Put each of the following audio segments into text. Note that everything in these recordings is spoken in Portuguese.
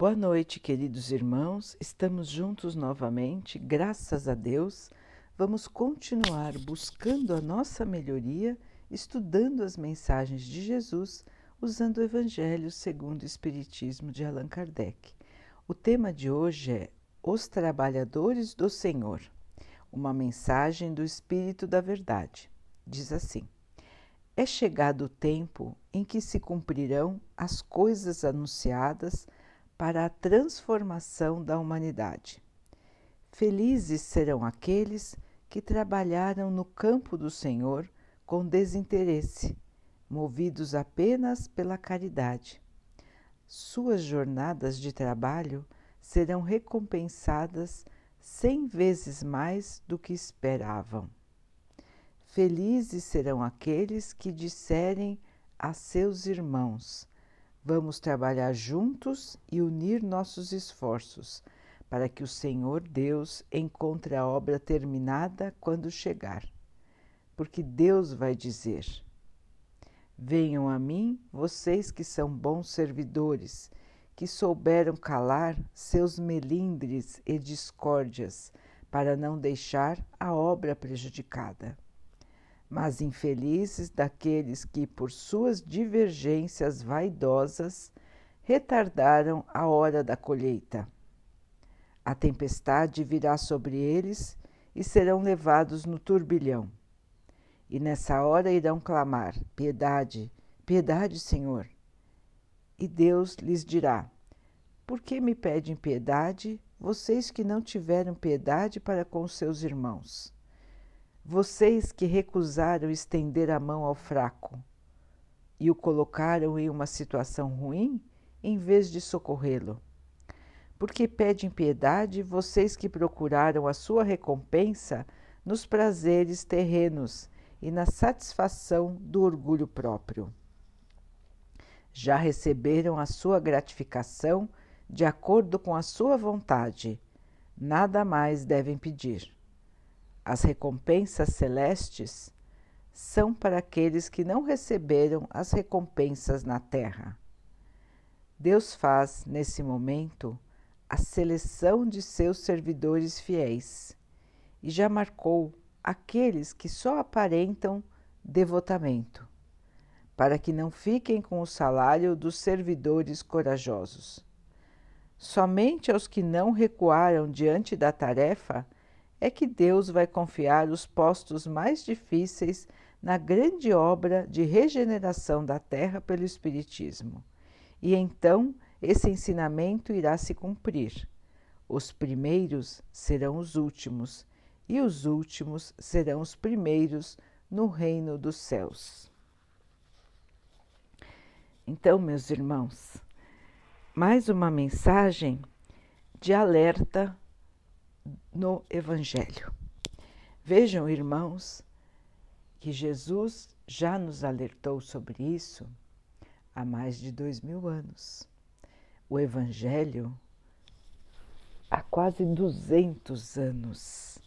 Boa noite, queridos irmãos. Estamos juntos novamente, graças a Deus. Vamos continuar buscando a nossa melhoria, estudando as mensagens de Jesus, usando o Evangelho segundo o Espiritismo de Allan Kardec. O tema de hoje é Os Trabalhadores do Senhor, uma mensagem do Espírito da Verdade. Diz assim: É chegado o tempo em que se cumprirão as coisas anunciadas para a transformação da humanidade. Felizes serão aqueles que trabalharam no campo do Senhor com desinteresse, movidos apenas pela caridade. Suas jornadas de trabalho serão recompensadas cem vezes mais do que esperavam. Felizes serão aqueles que disserem a seus irmãos: Vamos trabalhar juntos e unir nossos esforços para que o Senhor Deus encontre a obra terminada quando chegar. Porque Deus vai dizer: Venham a mim, vocês que são bons servidores, que souberam calar seus melindres e discórdias, para não deixar a obra prejudicada mas infelizes daqueles que, por suas divergências vaidosas, retardaram a hora da colheita. A tempestade virá sobre eles e serão levados no turbilhão. E nessa hora irão clamar: Piedade, piedade, Senhor. E Deus lhes dirá: Por que me pedem piedade, vocês que não tiveram piedade para com seus irmãos? Vocês que recusaram estender a mão ao fraco e o colocaram em uma situação ruim em vez de socorrê-lo. Porque pedem piedade vocês que procuraram a sua recompensa nos prazeres terrenos e na satisfação do orgulho próprio. Já receberam a sua gratificação de acordo com a sua vontade, nada mais devem pedir. As recompensas celestes são para aqueles que não receberam as recompensas na terra. Deus faz, nesse momento, a seleção de seus servidores fiéis e já marcou aqueles que só aparentam devotamento, para que não fiquem com o salário dos servidores corajosos. Somente aos que não recuaram diante da tarefa é que Deus vai confiar os postos mais difíceis na grande obra de regeneração da Terra pelo Espiritismo. E então esse ensinamento irá se cumprir. Os primeiros serão os últimos, e os últimos serão os primeiros no reino dos céus. Então, meus irmãos, mais uma mensagem de alerta no Evangelho. Vejam, irmãos, que Jesus já nos alertou sobre isso há mais de dois mil anos. O Evangelho há quase duzentos anos.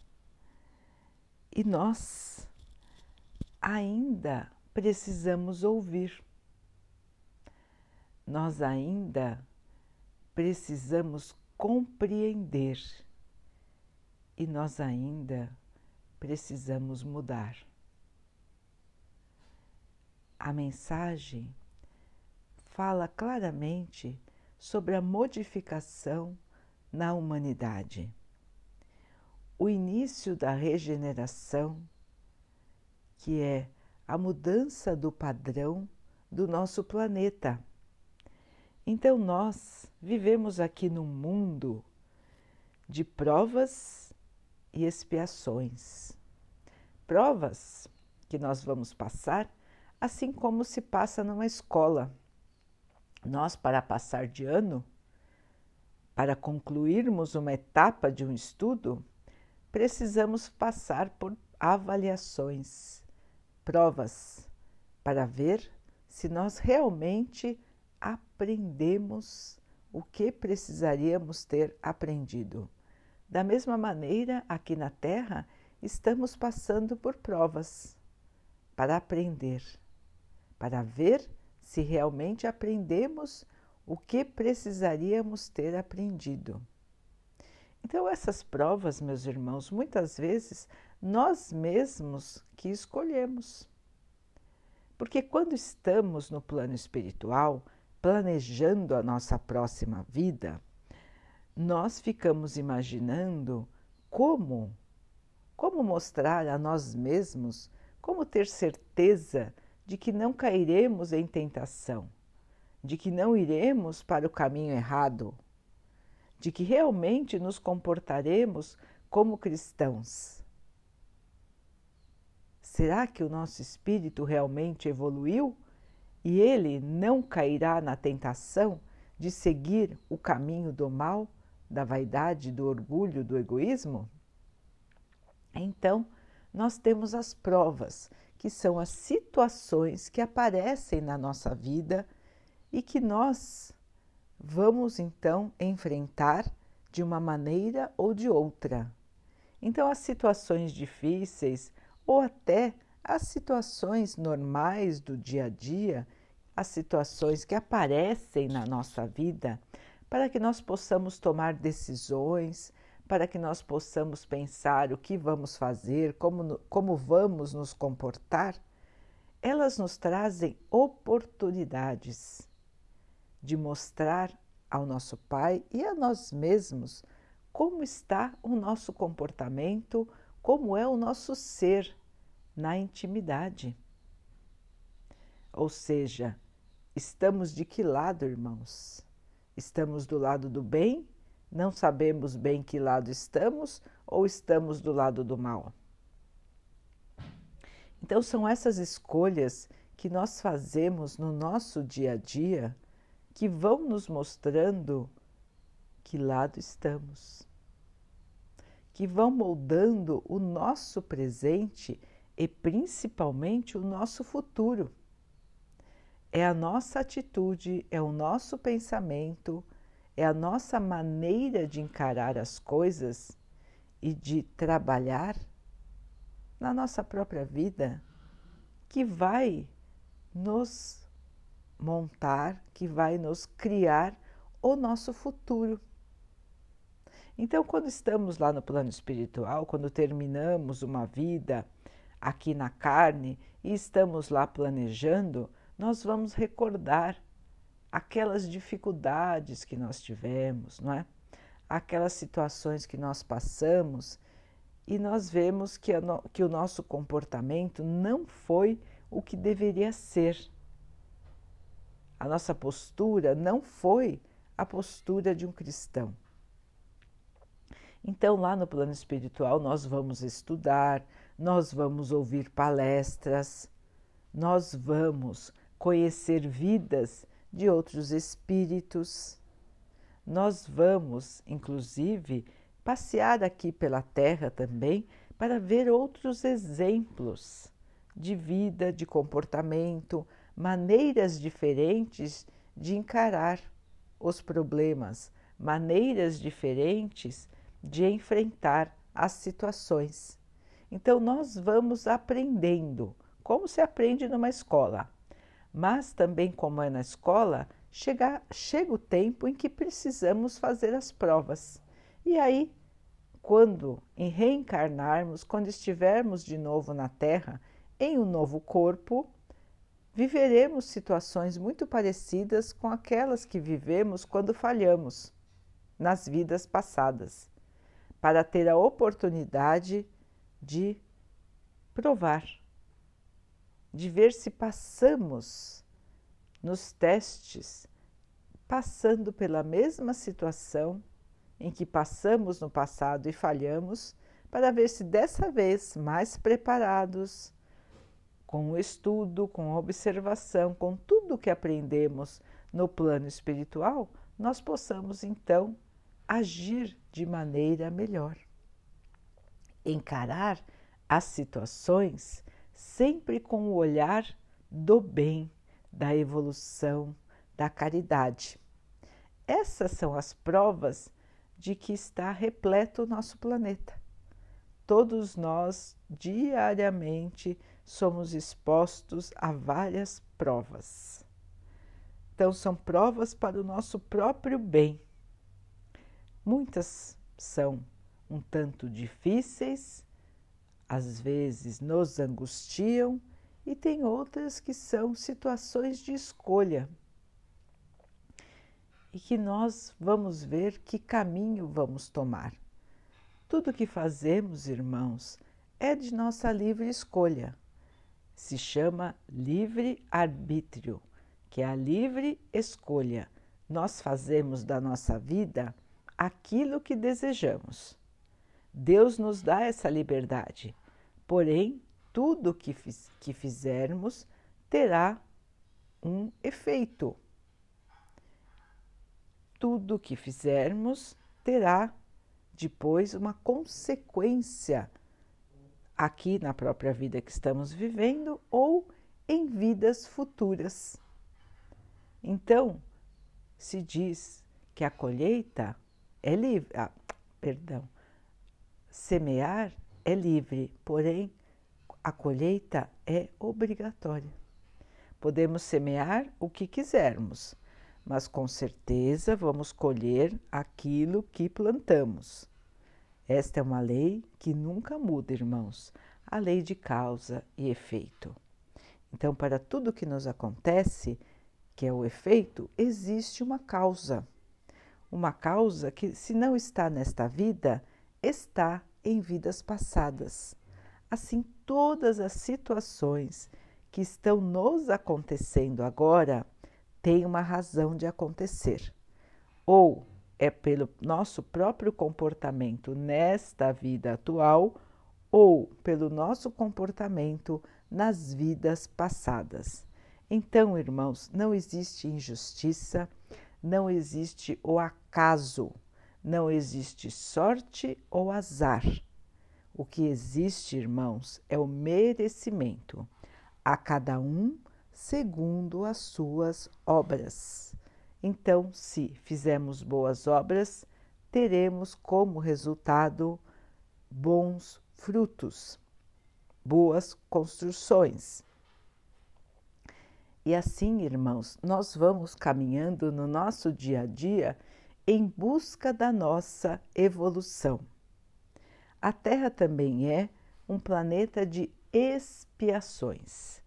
E nós ainda precisamos ouvir. Nós ainda precisamos compreender e nós ainda precisamos mudar. A mensagem fala claramente sobre a modificação na humanidade. O início da regeneração, que é a mudança do padrão do nosso planeta. Então, nós vivemos aqui num mundo de provas e expiações. Provas que nós vamos passar, assim como se passa numa escola. Nós, para passar de ano, para concluirmos uma etapa de um estudo, precisamos passar por avaliações, provas, para ver se nós realmente aprendemos o que precisaríamos ter aprendido. Da mesma maneira, aqui na Terra, estamos passando por provas para aprender, para ver se realmente aprendemos o que precisaríamos ter aprendido. Então, essas provas, meus irmãos, muitas vezes nós mesmos que escolhemos. Porque quando estamos no plano espiritual, planejando a nossa próxima vida, nós ficamos imaginando como, como mostrar a nós mesmos, como ter certeza de que não cairemos em tentação, de que não iremos para o caminho errado, de que realmente nos comportaremos como cristãos. Será que o nosso espírito realmente evoluiu e ele não cairá na tentação de seguir o caminho do mal, da vaidade, do orgulho, do egoísmo? Então, nós temos as provas, que são as situações que aparecem na nossa vida e que nós vamos então enfrentar de uma maneira ou de outra. Então, as situações difíceis, ou até as situações normais do dia a dia, as situações que aparecem na nossa vida, para que nós possamos tomar decisões, para que nós possamos pensar o que vamos fazer, como, como vamos nos comportar, elas nos trazem oportunidades de mostrar ao nosso Pai e a nós mesmos como está o nosso comportamento, como é o nosso ser na intimidade. Ou seja, estamos de que lado, irmãos? Estamos do lado do bem? Não sabemos bem que lado estamos ou estamos do lado do mal? Então, são essas escolhas que nós fazemos no nosso dia a dia que vão nos mostrando que lado estamos que vão moldando o nosso presente e principalmente o nosso futuro. É a nossa atitude, é o nosso pensamento, é a nossa maneira de encarar as coisas e de trabalhar na nossa própria vida que vai nos montar, que vai nos criar o nosso futuro. Então, quando estamos lá no plano espiritual, quando terminamos uma vida aqui na carne e estamos lá planejando, nós vamos recordar aquelas dificuldades que nós tivemos, não é? Aquelas situações que nós passamos e nós vemos que, no, que o nosso comportamento não foi o que deveria ser. A nossa postura não foi a postura de um cristão. Então, lá no plano espiritual, nós vamos estudar, nós vamos ouvir palestras, nós vamos conhecer vidas de outros espíritos, nós vamos, inclusive, passear aqui pela Terra também para ver outros exemplos de vida, de comportamento, maneiras diferentes de encarar os problemas, maneiras diferentes de enfrentar as situações. Então, nós vamos aprendendo, como se aprende numa escola. Mas também, como é na escola, chega, chega o tempo em que precisamos fazer as provas. E aí, quando em reencarnarmos, quando estivermos de novo na Terra, em um novo corpo, viveremos situações muito parecidas com aquelas que vivemos quando falhamos nas vidas passadas para ter a oportunidade de provar, de ver se passamos nos testes, passando pela mesma situação em que passamos no passado e falhamos, para ver se dessa vez mais preparados, com o estudo, com a observação, com tudo que aprendemos no plano espiritual, nós possamos então agir de maneira melhor. Encarar as situações sempre com o olhar do bem, da evolução, da caridade. Essas são as provas de que está repleto o nosso planeta. Todos nós, diariamente, somos expostos a várias provas. Então, são provas para o nosso próprio bem. Muitas são um tanto difíceis, às vezes nos angustiam, e tem outras que são situações de escolha e que nós vamos ver que caminho vamos tomar. Tudo que fazemos, irmãos, é de nossa livre escolha. Se chama livre-arbítrio, que é a livre escolha. Nós fazemos da nossa vida aquilo que desejamos. Deus nos dá essa liberdade, porém, tudo que, fiz, que fizermos terá um efeito. Tudo que fizermos terá depois uma consequência aqui na própria vida que estamos vivendo ou em vidas futuras. Então, se diz que a colheita é livre, ah, perdão, semear é livre, porém a colheita é obrigatória. Podemos semear o que quisermos, mas com certeza vamos colher aquilo que plantamos. Esta é uma lei que nunca muda, irmãos, a lei de causa e efeito. Então, para tudo que nos acontece, que é o efeito, existe uma causa. Uma causa que, se não está nesta vida, está em vidas passadas. Assim, todas as situações que estão nos acontecendo agora tem uma razão de acontecer. Ou é pelo nosso próprio comportamento nesta vida atual, ou pelo nosso comportamento nas vidas passadas. Então, irmãos, não existe injustiça, não existe o acaso, não existe sorte ou azar. O que existe, irmãos, é o merecimento. A cada um segundo as suas obras. Então, se fizermos boas obras, teremos como resultado bons frutos, boas construções. E assim, irmãos, nós vamos caminhando no nosso dia a dia em busca da nossa evolução. A Terra também é um planeta de expiações.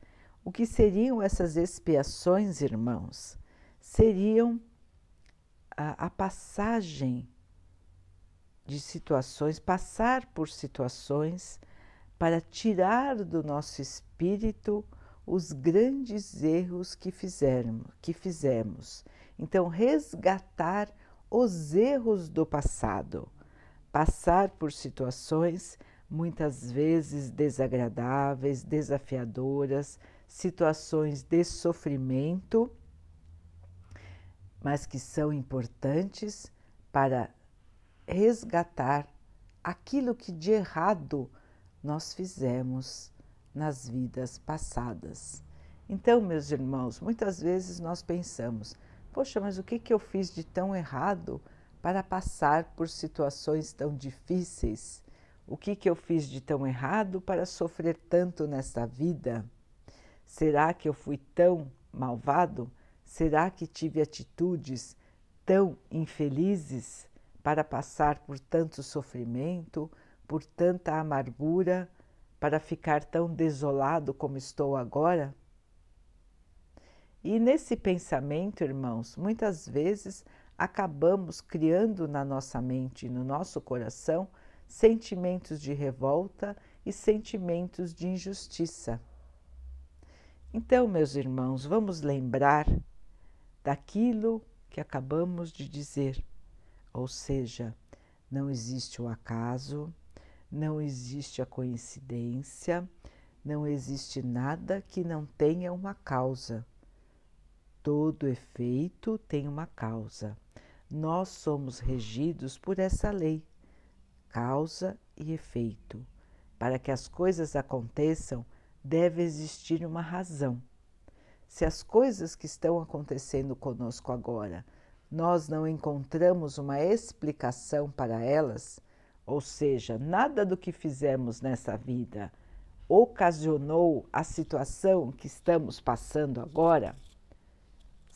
O que seriam essas expiações, irmãos? Seriam a, a passagem de situações, passar por situações para tirar do nosso espírito os grandes erros que fizermos, que fizemos. Então, resgatar os erros do passado, passar por situações muitas vezes desagradáveis, desafiadoras, situações de sofrimento, mas que são importantes para resgatar aquilo que de errado nós fizemos nas vidas passadas. Então, meus irmãos, muitas vezes nós pensamos: poxa, mas o que, que eu fiz de tão errado para passar por situações tão difíceis? O que, que eu fiz de tão errado para sofrer tanto nesta vida? Será que eu fui tão malvado? Será que tive atitudes tão infelizes para passar por tanto sofrimento, por tanta amargura, para ficar tão desolado como estou agora? E nesse pensamento, irmãos, muitas vezes acabamos criando na nossa mente e no nosso coração sentimentos de revolta e sentimentos de injustiça. Então, meus irmãos, vamos lembrar daquilo que acabamos de dizer, ou seja, não existe o acaso, não existe a coincidência, não existe nada que não tenha uma causa. Todo efeito tem uma causa. Nós somos regidos por essa lei causa e efeito. Para que as coisas aconteçam, deve existir uma razão. Se as coisas que estão acontecendo conosco agora nós não encontramos uma explicação para elas, ou seja, nada do que fizemos nessa vida ocasionou a situação que estamos passando agora,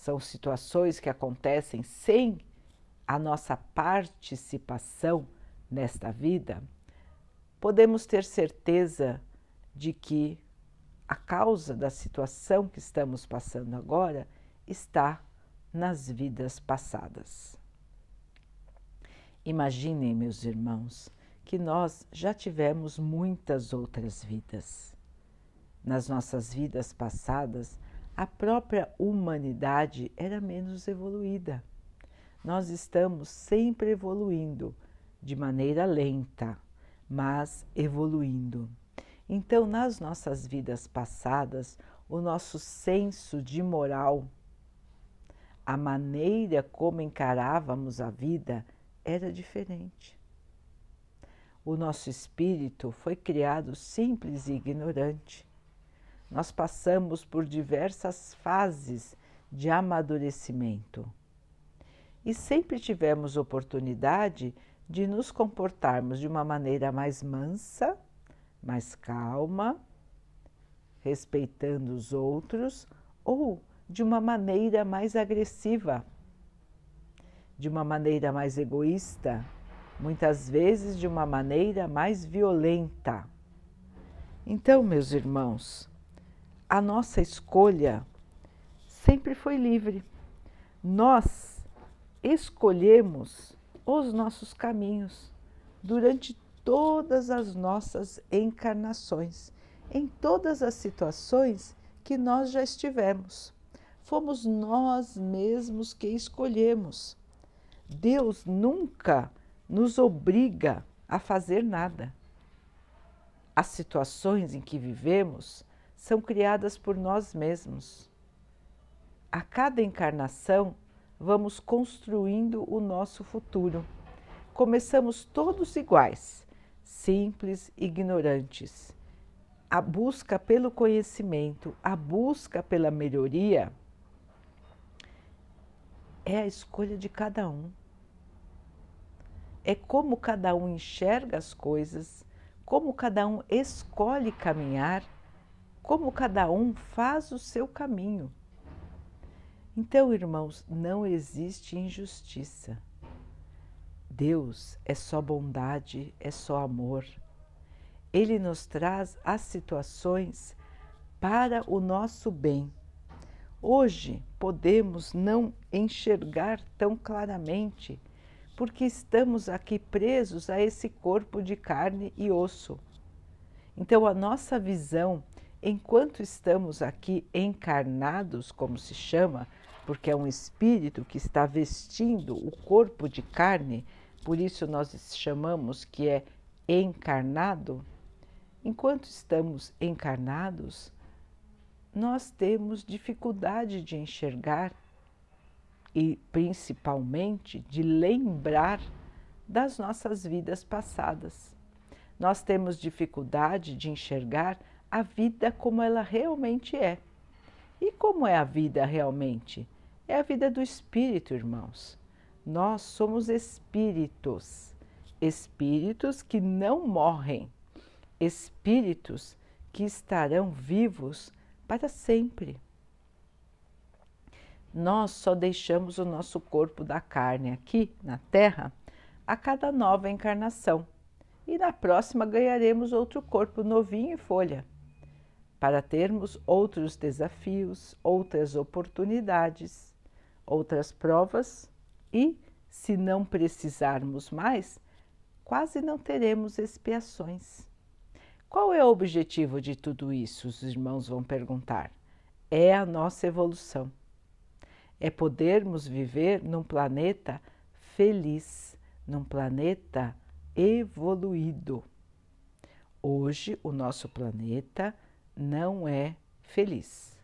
são situações que acontecem sem a nossa participação nesta vida, podemos ter certeza de que a causa da situação que estamos passando agora está nas vidas passadas. Imaginem, meus irmãos, que nós já tivemos muitas outras vidas. Nas nossas vidas passadas, a própria humanidade era menos evoluída. Nós estamos sempre evoluindo, de maneira lenta, mas evoluindo. Então, nas nossas vidas passadas, o nosso senso de moral, a maneira como encarávamos a vida era diferente. O nosso espírito foi criado simples e ignorante. Nós passamos por diversas fases de amadurecimento e sempre tivemos oportunidade de nos comportarmos de uma maneira mais mansa mais calma, respeitando os outros ou de uma maneira mais agressiva, de uma maneira mais egoísta, muitas vezes de uma maneira mais violenta. Então, meus irmãos, a nossa escolha sempre foi livre. Nós escolhemos os nossos caminhos durante todas as nossas encarnações, em todas as situações que nós já estivemos. Fomos nós mesmos que escolhemos. Deus nunca nos obriga a fazer nada. As situações em que vivemos são criadas por nós mesmos. A cada encarnação, vamos construindo o nosso futuro. Começamos todos iguais, simples, ignorantes. A busca pelo conhecimento, a busca pela melhoria é a escolha de cada um. É como cada um enxerga as coisas, como cada um escolhe caminhar, como cada um faz o seu caminho. Então, irmãos, não existe injustiça. Deus é só bondade, é só amor. Ele nos traz as situações para o nosso bem. Hoje podemos não enxergar tão claramente, porque estamos aqui presos a esse corpo de carne e osso. Então, a nossa visão, enquanto estamos aqui encarnados, como se chama, porque é um espírito que está vestindo o corpo de carne, por isso nós chamamos que é encarnado. Enquanto estamos encarnados, nós temos dificuldade de enxergar e principalmente de lembrar das nossas vidas passadas. Nós temos dificuldade de enxergar a vida como ela realmente é. E como é a vida realmente? É a vida do espírito, irmãos. Nós somos espíritos, espíritos que não morrem, espíritos que estarão vivos para sempre. Nós só deixamos o nosso corpo da carne aqui na Terra a cada nova encarnação e na próxima ganharemos outro corpo novinho e folha para termos outros desafios, outras oportunidades, outras provas e, se não precisarmos mais, quase não teremos expiações. Qual é o objetivo de tudo isso? Os irmãos vão perguntar. É a nossa evolução. É podermos viver num planeta feliz, num planeta evoluído. Hoje, o nosso planeta não é feliz.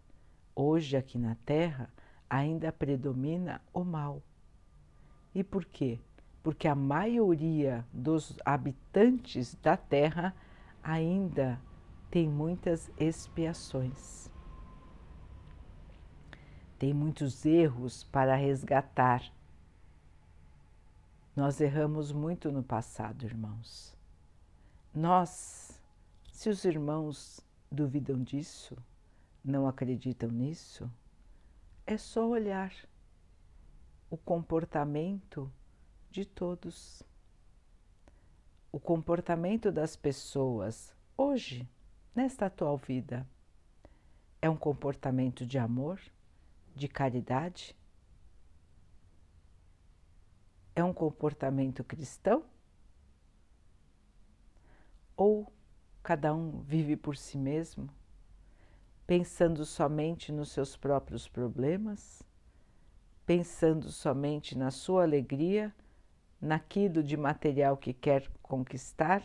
Hoje, aqui na Terra, ainda predomina o mal. E por quê? Porque a maioria dos habitantes da Terra ainda tem muitas expiações. Tem muitos erros para resgatar. Nós erramos muito no passado, irmãos. Nós, se os irmãos duvidam disso, não acreditam nisso, é só olhar o comportamento de todos. O comportamento das pessoas hoje, nesta atual vida, é um comportamento de amor, de caridade? É um comportamento cristão? Ou cada um vive por si mesmo, pensando somente nos seus próprios problemas, pensando somente na sua alegria, naquilo de material que quer conquistar,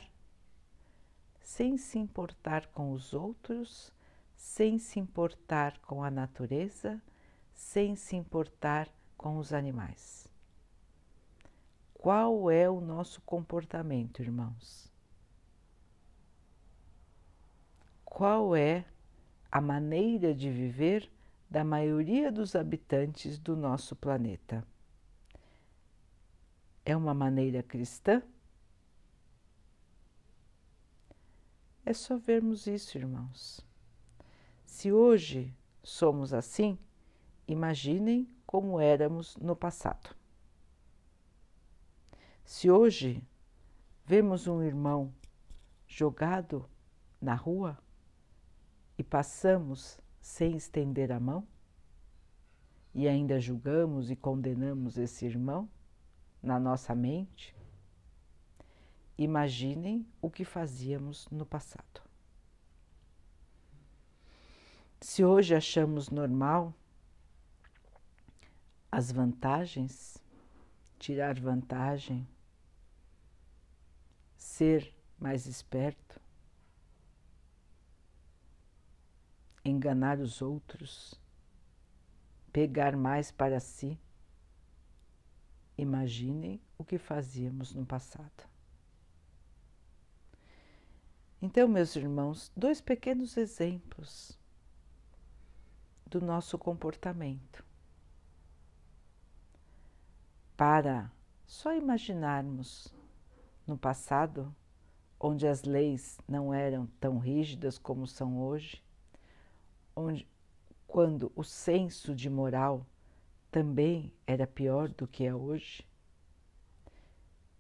sem se importar com os outros, sem se importar com a natureza, sem se importar com os animais. Qual é o nosso comportamento, irmãos? Qual é a maneira de viver da maioria dos habitantes do nosso planeta? É uma maneira cristã? É só vermos isso, irmãos. Se hoje somos assim, imaginem como éramos no passado. Se hoje vemos um irmão jogado na rua e passamos sem estender a mão, e ainda julgamos e condenamos esse irmão na nossa mente, imaginem o que fazíamos no passado. Se hoje achamos normal as vantagens, tirar vantagem, ser mais esperto, enganar os outros, pegar mais para si. Imaginem o que fazíamos no passado. Então, meus irmãos, dois pequenos exemplos do nosso comportamento para só imaginarmos no passado, onde as leis não eram tão rígidas como são hoje, onde quando o senso de moral também era pior do que é hoje.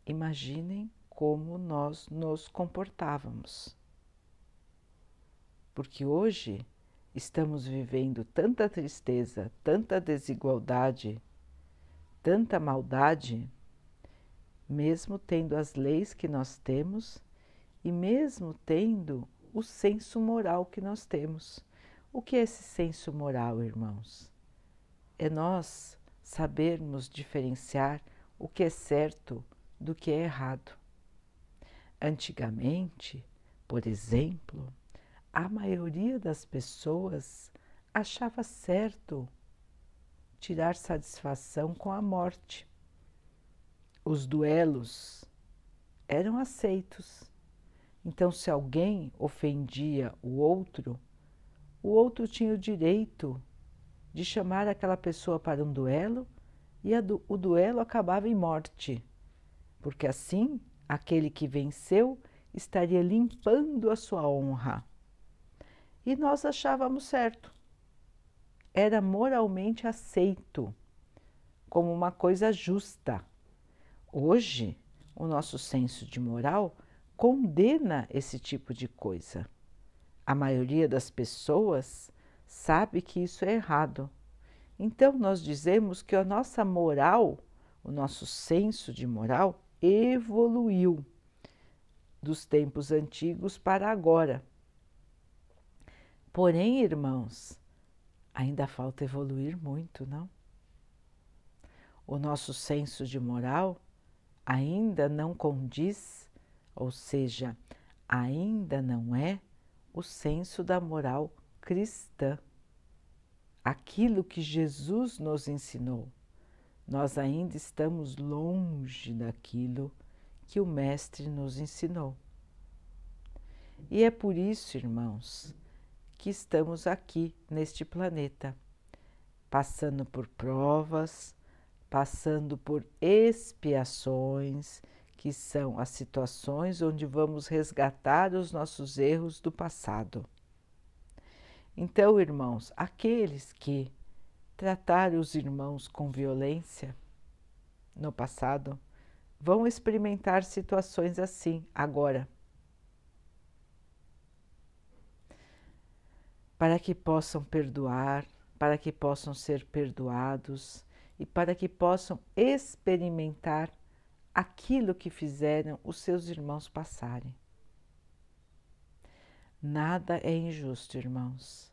Imaginem como nós nos comportávamos. Porque hoje estamos vivendo tanta tristeza, tanta desigualdade tanta maldade, mesmo tendo as leis que nós temos e mesmo tendo o senso moral que nós temos. O que é esse senso moral, irmãos? É nós sabermos diferenciar o que é certo do que é errado. Antigamente, por exemplo, a maioria das pessoas achava certo tirar satisfação com a morte. Os duelos eram aceitos. Então, se alguém ofendia o outro, o outro tinha o direito de chamar aquela pessoa para um duelo e du o duelo acabava em morte, porque assim aquele que venceu estaria limpando a sua honra. E nós achávamos certo era moralmente aceito como uma coisa justa. Hoje, o nosso senso de moral condena esse tipo de coisa. A maioria das pessoas sabe que isso é errado. Então, nós dizemos que a nossa moral, o nosso senso de moral, evoluiu dos tempos antigos para agora. Porém, irmãos, ainda falta evoluir muito, não? O nosso senso de moral ainda não condiz, ou seja, ainda não é o senso da moral cristã. Aquilo que Jesus nos ensinou. Nós ainda estamos longe daquilo que o Mestre nos ensinou. E é por isso, irmãos, que estamos aqui neste planeta, passando por provas, passando por expiações, que são as situações onde vamos resgatar os nossos erros do passado. Então, irmãos, aqueles que tratar os irmãos com violência no passado vão experimentar situações assim agora. Para que possam perdoar, para que possam ser perdoados e para que possam experimentar aquilo que fizeram os seus irmãos passarem. Nada é injusto, irmãos.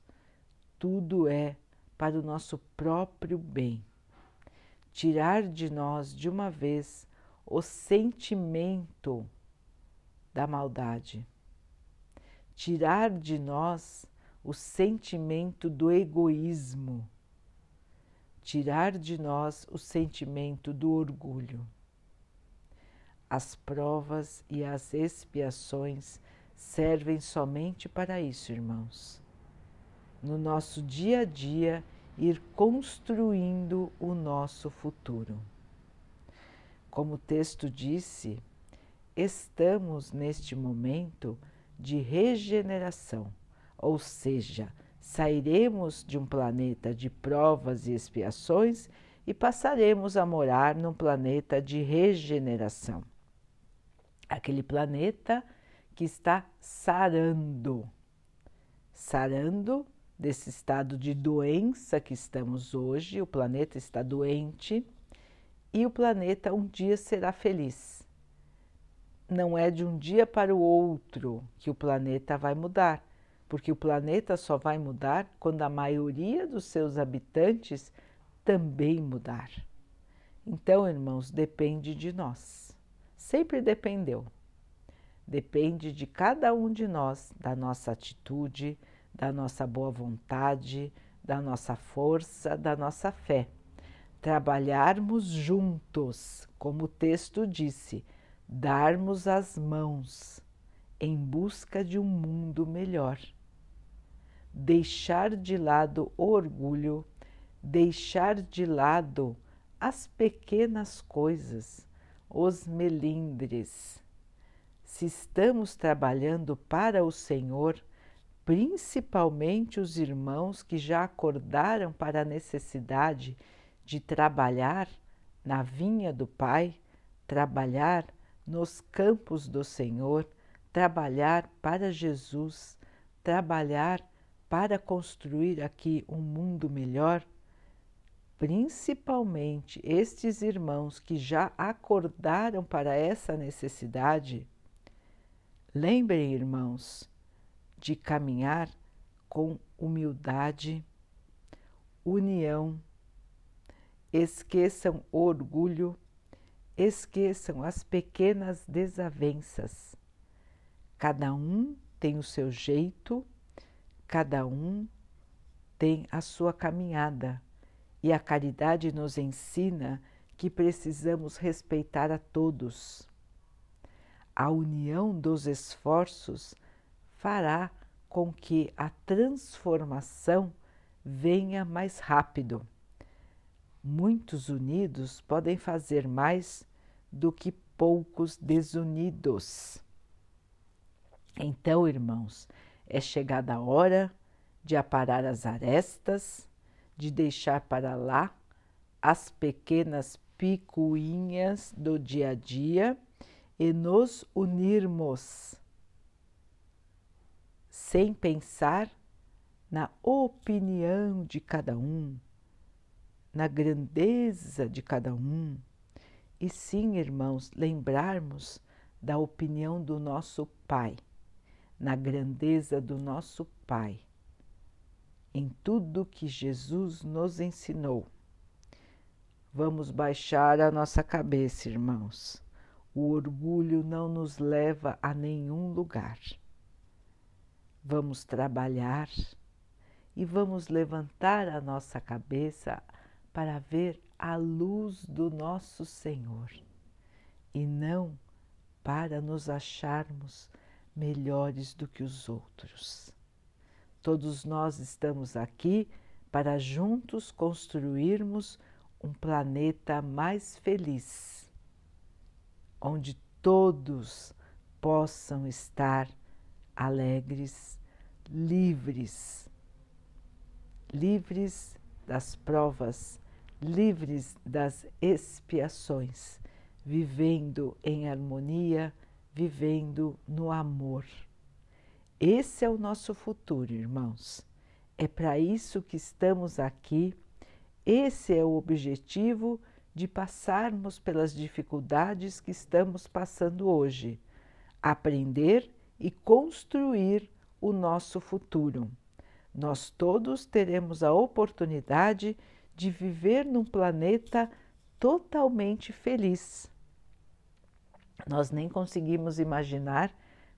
Tudo é para o nosso próprio bem. Tirar de nós de uma vez o sentimento da maldade, tirar de nós o sentimento do egoísmo, tirar de nós o sentimento do orgulho. As provas e as expiações servem somente para isso, irmãos. No nosso dia a dia, ir construindo o nosso futuro. Como o texto disse, estamos neste momento de regeneração ou seja, sairemos de um planeta de provas e expiações e passaremos a morar num planeta de regeneração. Aquele planeta que está sarando, sarando desse estado de doença que estamos hoje, o planeta está doente e o planeta um dia será feliz. Não é de um dia para o outro que o planeta vai mudar porque o planeta só vai mudar quando a maioria dos seus habitantes também mudar. Então, irmãos, depende de nós. Sempre dependeu. Depende de cada um de nós, da nossa atitude, da nossa boa vontade, da nossa força, da nossa fé. Trabalharmos juntos, como o texto disse, darmos as mãos em busca de um mundo melhor deixar de lado o orgulho, deixar de lado as pequenas coisas, os melindres. Se estamos trabalhando para o Senhor, principalmente os irmãos que já acordaram para a necessidade de trabalhar na vinha do Pai, trabalhar nos campos do Senhor, trabalhar para Jesus, trabalhar para construir aqui um mundo melhor, principalmente estes irmãos que já acordaram para essa necessidade, lembrem, irmãos, de caminhar com humildade, união, esqueçam o orgulho, esqueçam as pequenas desavenças. Cada um tem o seu jeito Cada um tem a sua caminhada e a caridade nos ensina que precisamos respeitar a todos. A união dos esforços fará com que a transformação venha mais rápido. Muitos unidos podem fazer mais do que poucos desunidos. Então, irmãos, é chegada a hora de aparar as arestas, de deixar para lá as pequenas picuinhas do dia a dia e nos unirmos sem pensar na opinião de cada um, na grandeza de cada um, e sim, irmãos, lembrarmos da opinião do nosso Pai na grandeza do nosso Pai, em tudo que Jesus nos ensinou. Vamos baixar a nossa cabeça, irmãos. O orgulho não nos leva a nenhum lugar. Vamos trabalhar e vamos levantar a nossa cabeça para ver a luz do nosso Senhor e não para nos acharmos melhores do que os outros. Todos nós estamos aqui para juntos construirmos um planeta mais feliz, onde todos possam estar alegres, livres, livres das provas, livres das expiações, vivendo em harmonia, vivendo no amor. Esse é o nosso futuro, irmãos. É para isso que estamos aqui. Esse é o objetivo de passarmos pelas dificuldades que estamos passando hoje. Aprender e construir o nosso futuro. Nós todos teremos a oportunidade de viver num planeta totalmente feliz. Nós nem conseguimos imaginar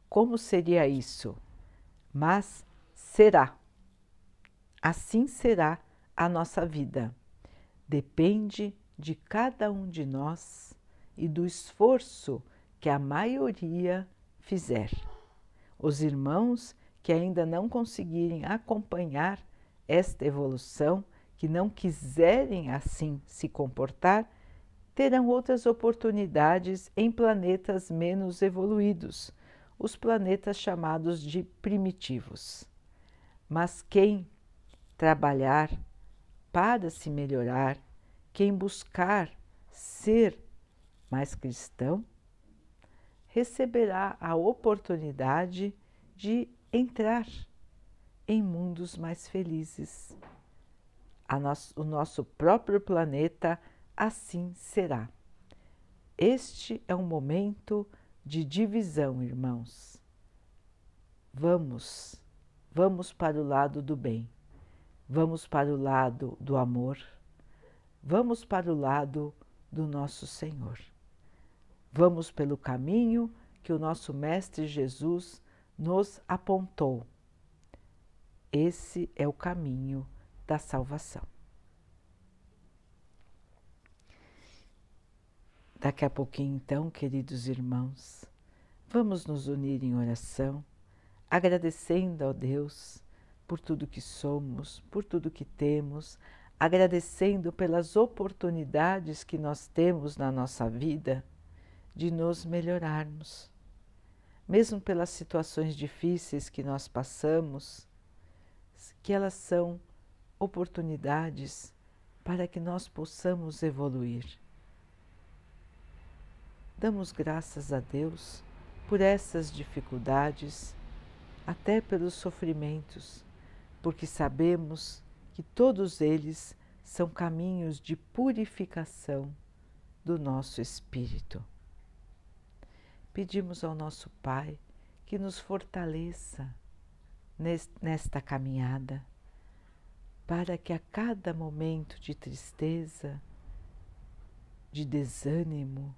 como seria isso, mas será. Assim será a nossa vida. Depende de cada um de nós e do esforço que a maioria fizer. Os irmãos que ainda não conseguirem acompanhar esta evolução, que não quiserem assim se comportar, terão outras oportunidades em planetas menos evoluídos, os planetas chamados de primitivos. Mas quem trabalhar para se melhorar, quem buscar ser mais cristão, receberá a oportunidade de entrar em mundos mais felizes. Nosso, o nosso próprio planeta assim será. Este é um momento de divisão, irmãos. Vamos, vamos para o lado do bem, vamos para o lado do amor, vamos para o lado do nosso Senhor. Vamos pelo caminho que o nosso Mestre Jesus nos apontou. Esse é o caminho da salvação. Daqui a pouquinho, então, queridos irmãos, vamos nos unir em oração, agradecendo ao Deus por tudo que somos, por tudo que temos, agradecendo pelas oportunidades que nós temos na nossa vida de nos melhorarmos mesmo pelas situações difíceis que nós passamos, que elas são oportunidades para que nós possamos evoluir. Damos graças a Deus por essas dificuldades, até pelos sofrimentos, porque sabemos que todos eles são caminhos de purificação do nosso espírito. Pedimos ao nosso Pai que nos fortaleça nesta caminhada, para que a cada momento de tristeza, de desânimo,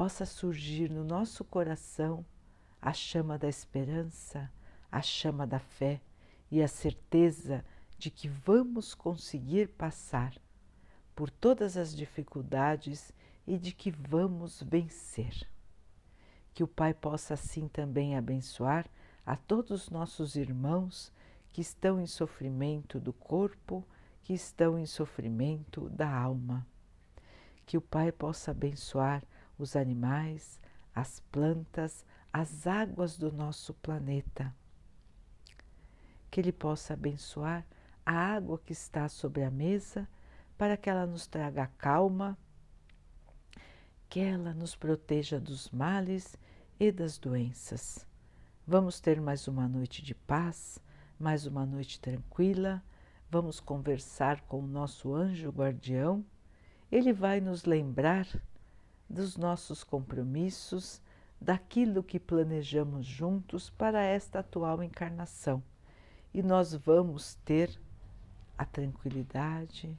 possa surgir no nosso coração a chama da esperança, a chama da fé e a certeza de que vamos conseguir passar por todas as dificuldades e de que vamos vencer que o Pai possa assim também abençoar a todos os nossos irmãos que estão em sofrimento do corpo, que estão em sofrimento da alma. Que o Pai possa abençoar os animais, as plantas, as águas do nosso planeta. Que Ele possa abençoar a água que está sobre a mesa para que ela nos traga calma que ela nos proteja dos males e das doenças. Vamos ter mais uma noite de paz, mais uma noite tranquila. Vamos conversar com o nosso anjo guardião. Ele vai nos lembrar dos nossos compromissos, daquilo que planejamos juntos para esta atual encarnação. E nós vamos ter a tranquilidade,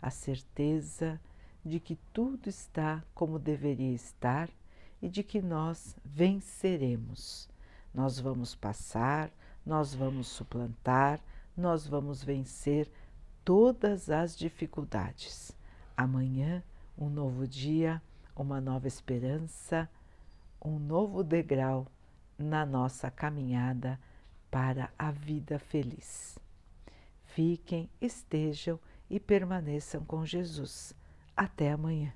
a certeza, de que tudo está como deveria estar e de que nós venceremos. Nós vamos passar, nós vamos suplantar, nós vamos vencer todas as dificuldades. Amanhã, um novo dia, uma nova esperança, um novo degrau na nossa caminhada para a vida feliz. Fiquem, estejam e permaneçam com Jesus até amanhã.